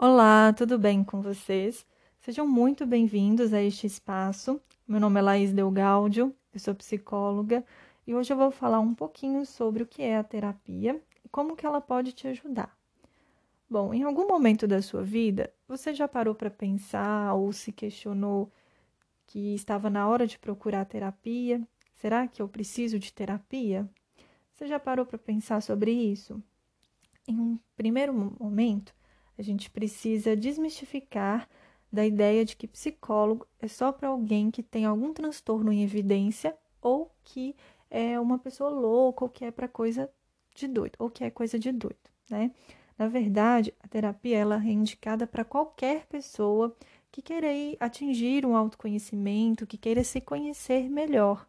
Olá, tudo bem com vocês? Sejam muito bem-vindos a este espaço. Meu nome é Laís Delgaudio, eu sou psicóloga e hoje eu vou falar um pouquinho sobre o que é a terapia e como que ela pode te ajudar. Bom, em algum momento da sua vida, você já parou para pensar ou se questionou que estava na hora de procurar terapia? Será que eu preciso de terapia? Você já parou para pensar sobre isso? Em um primeiro momento, a gente precisa desmistificar da ideia de que psicólogo é só para alguém que tem algum transtorno em evidência ou que é uma pessoa louca ou que é para coisa de doido ou que é coisa de doido, né? Na verdade, a terapia ela é indicada para qualquer pessoa que queira atingir um autoconhecimento, que queira se conhecer melhor,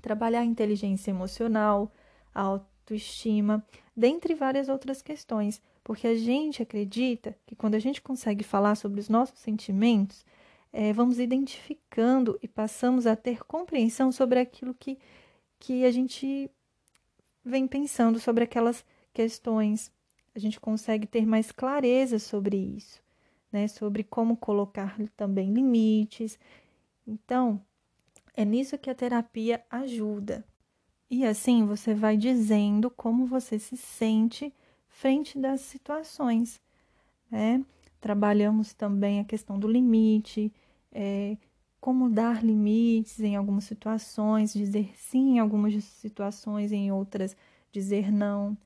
trabalhar a inteligência emocional, a autoestima, dentre várias outras questões porque a gente acredita que quando a gente consegue falar sobre os nossos sentimentos, é, vamos identificando e passamos a ter compreensão sobre aquilo que, que a gente vem pensando sobre aquelas questões. A gente consegue ter mais clareza sobre isso, né? Sobre como colocar também limites. Então, é nisso que a terapia ajuda. E assim você vai dizendo como você se sente frente das situações. Né? Trabalhamos também a questão do limite, é, como dar limites em algumas situações, dizer sim em algumas situações, em outras dizer não.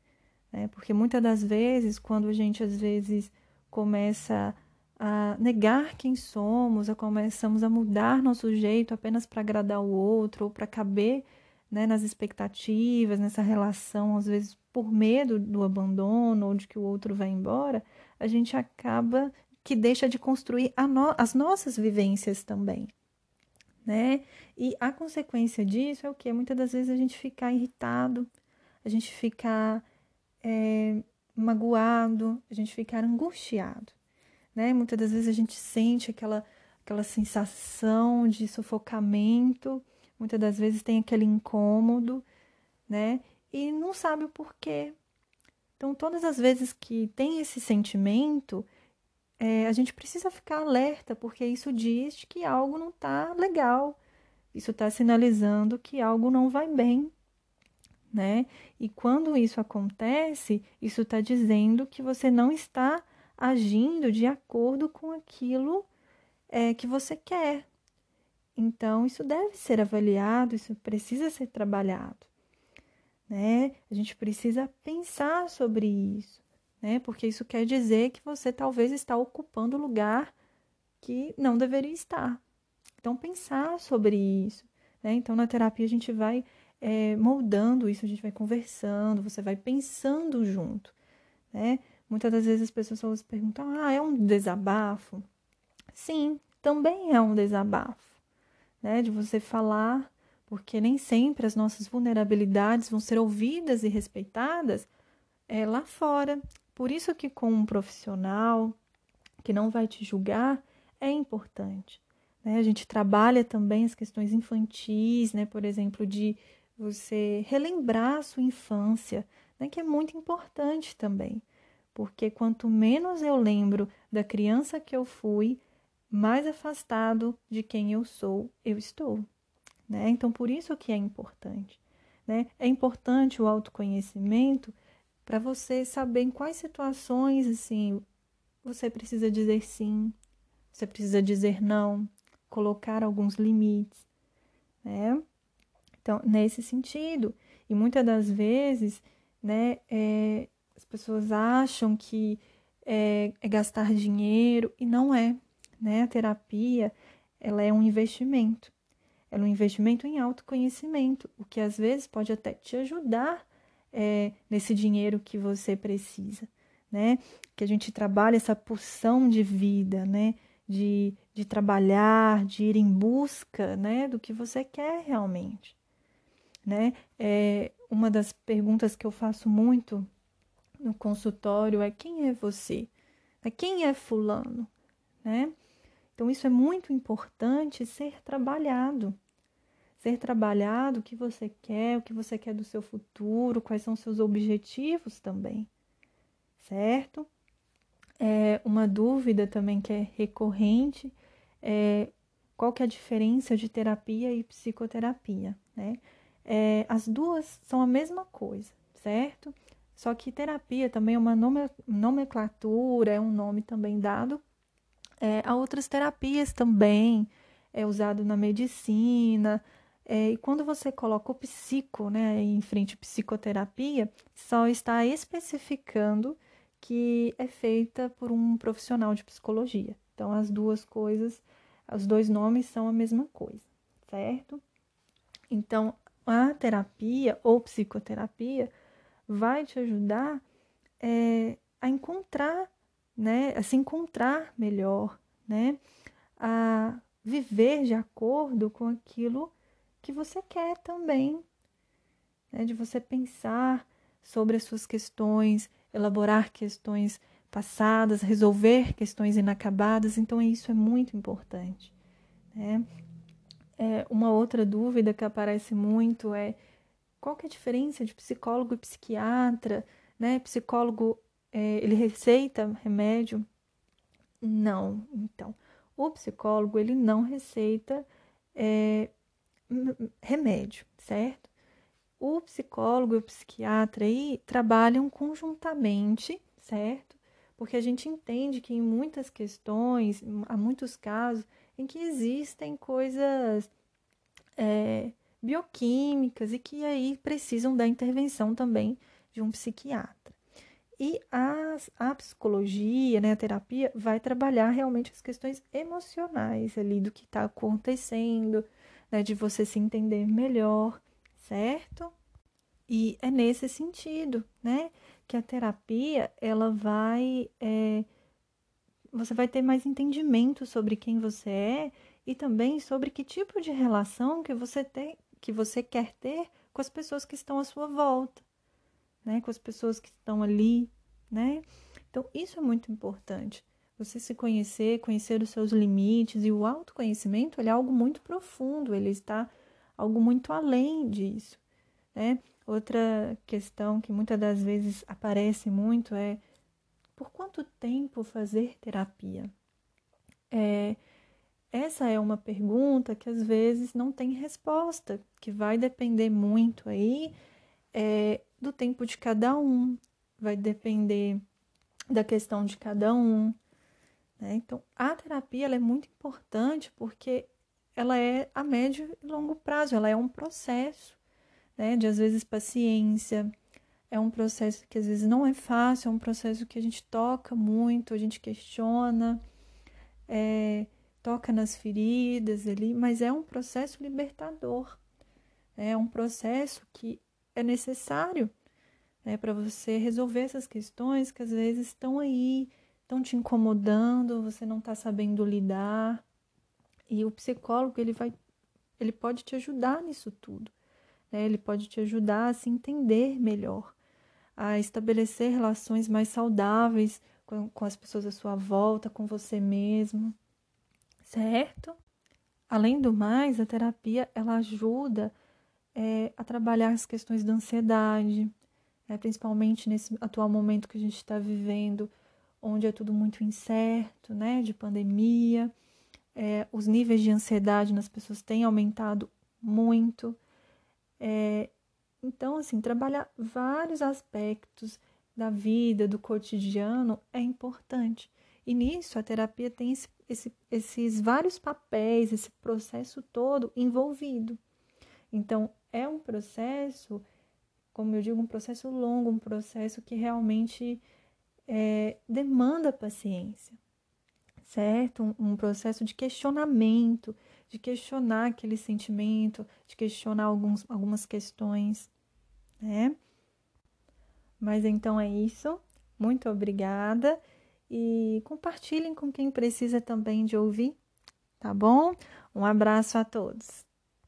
Né? Porque muitas das vezes, quando a gente às vezes começa a negar quem somos, a começamos a mudar nosso jeito apenas para agradar o outro ou para caber né, nas expectativas, nessa relação, às vezes por medo do abandono ou de que o outro vá embora, a gente acaba que deixa de construir no as nossas vivências também. Né? E a consequência disso é o que? Muitas das vezes a gente ficar irritado, a gente ficar é, magoado, a gente ficar angustiado. Né? Muitas das vezes a gente sente aquela, aquela sensação de sufocamento muitas das vezes tem aquele incômodo, né? E não sabe o porquê. Então, todas as vezes que tem esse sentimento, é, a gente precisa ficar alerta, porque isso diz que algo não está legal. Isso está sinalizando que algo não vai bem, né? E quando isso acontece, isso está dizendo que você não está agindo de acordo com aquilo é, que você quer, então, isso deve ser avaliado, isso precisa ser trabalhado, né? A gente precisa pensar sobre isso, né? Porque isso quer dizer que você talvez está ocupando lugar que não deveria estar. Então, pensar sobre isso, né? Então, na terapia a gente vai é, moldando isso, a gente vai conversando, você vai pensando junto, né? Muitas das vezes as pessoas perguntam: ah, é um desabafo? Sim, também é um desabafo né, de você falar, porque nem sempre as nossas vulnerabilidades vão ser ouvidas e respeitadas é, lá fora. Por isso que com um profissional que não vai te julgar é importante. Né? A gente trabalha também as questões infantis, né? por exemplo, de você relembrar a sua infância, né? que é muito importante também. Porque quanto menos eu lembro da criança que eu fui, mais afastado de quem eu sou, eu estou. Né? Então, por isso que é importante. Né? É importante o autoconhecimento para você saber em quais situações assim você precisa dizer sim, você precisa dizer não, colocar alguns limites. Né? Então, nesse sentido, e muitas das vezes, né, é, as pessoas acham que é, é gastar dinheiro e não é né? A terapia, ela é um investimento. Ela é um investimento em autoconhecimento, o que às vezes pode até te ajudar é, nesse dinheiro que você precisa, né? Que a gente trabalha essa pulsão de vida, né? De, de trabalhar, de ir em busca, né? Do que você quer realmente, né? É, uma das perguntas que eu faço muito no consultório é quem é você? Quem é fulano, né? Então, isso é muito importante ser trabalhado. Ser trabalhado o que você quer, o que você quer do seu futuro, quais são seus objetivos também. Certo? É, uma dúvida também que é recorrente é qual que é a diferença de terapia e psicoterapia, né? É, as duas são a mesma coisa, certo? Só que terapia também é uma nomenclatura, é um nome também dado é, a outras terapias também, é usado na medicina. É, e quando você coloca o psico né, em frente à psicoterapia, só está especificando que é feita por um profissional de psicologia. Então, as duas coisas, os dois nomes são a mesma coisa, certo? Então, a terapia ou psicoterapia vai te ajudar é, a encontrar, né, a se encontrar melhor, né, a viver de acordo com aquilo que você quer também, né, de você pensar sobre as suas questões, elaborar questões passadas, resolver questões inacabadas. Então, isso é muito importante. Né? É, uma outra dúvida que aparece muito é qual que é a diferença de psicólogo e psiquiatra, né? Psicólogo, é, ele receita remédio? Não, então. O psicólogo, ele não receita é, remédio, certo? O psicólogo e o psiquiatra aí trabalham conjuntamente, certo? Porque a gente entende que em muitas questões, há muitos casos, em que existem coisas é, bioquímicas e que aí precisam da intervenção também de um psiquiatra. E a, a psicologia, né, a terapia, vai trabalhar realmente as questões emocionais ali do que está acontecendo, né, de você se entender melhor, certo? E é nesse sentido, né, que a terapia ela vai é, você vai ter mais entendimento sobre quem você é e também sobre que tipo de relação que você tem, que você quer ter com as pessoas que estão à sua volta, né? Com as pessoas que estão ali, né? Então, isso é muito importante. Você se conhecer, conhecer os seus limites e o autoconhecimento, ele é algo muito profundo, ele está algo muito além disso, né? Outra questão que muitas das vezes aparece muito é por quanto tempo fazer terapia? É, essa é uma pergunta que às vezes não tem resposta, que vai depender muito aí é, do tempo de cada um, vai depender da questão de cada um. Né? Então, a terapia é muito importante porque ela é a médio e longo prazo, ela é um processo né? de às vezes paciência, é um processo que às vezes não é fácil, é um processo que a gente toca muito, a gente questiona, é, toca nas feridas ali, mas é um processo libertador. É um processo que é necessário né, para você resolver essas questões que às vezes estão aí, estão te incomodando, você não está sabendo lidar. E o psicólogo ele vai, ele pode te ajudar nisso tudo. Né? Ele pode te ajudar a se entender melhor a estabelecer relações mais saudáveis com, com as pessoas à sua volta, com você mesmo, certo? Além do mais, a terapia ela ajuda é, a trabalhar as questões da ansiedade, né? principalmente nesse atual momento que a gente está vivendo, onde é tudo muito incerto, né? De pandemia, é, os níveis de ansiedade nas pessoas têm aumentado muito. É, então, assim, trabalhar vários aspectos da vida, do cotidiano, é importante. E nisso a terapia tem esse, esse, esses vários papéis, esse processo todo envolvido. Então, é um processo, como eu digo, um processo longo, um processo que realmente é, demanda paciência, certo? Um, um processo de questionamento, de questionar aquele sentimento, de questionar alguns, algumas questões né? Mas então é isso. Muito obrigada e compartilhem com quem precisa também de ouvir, tá bom? Um abraço a todos.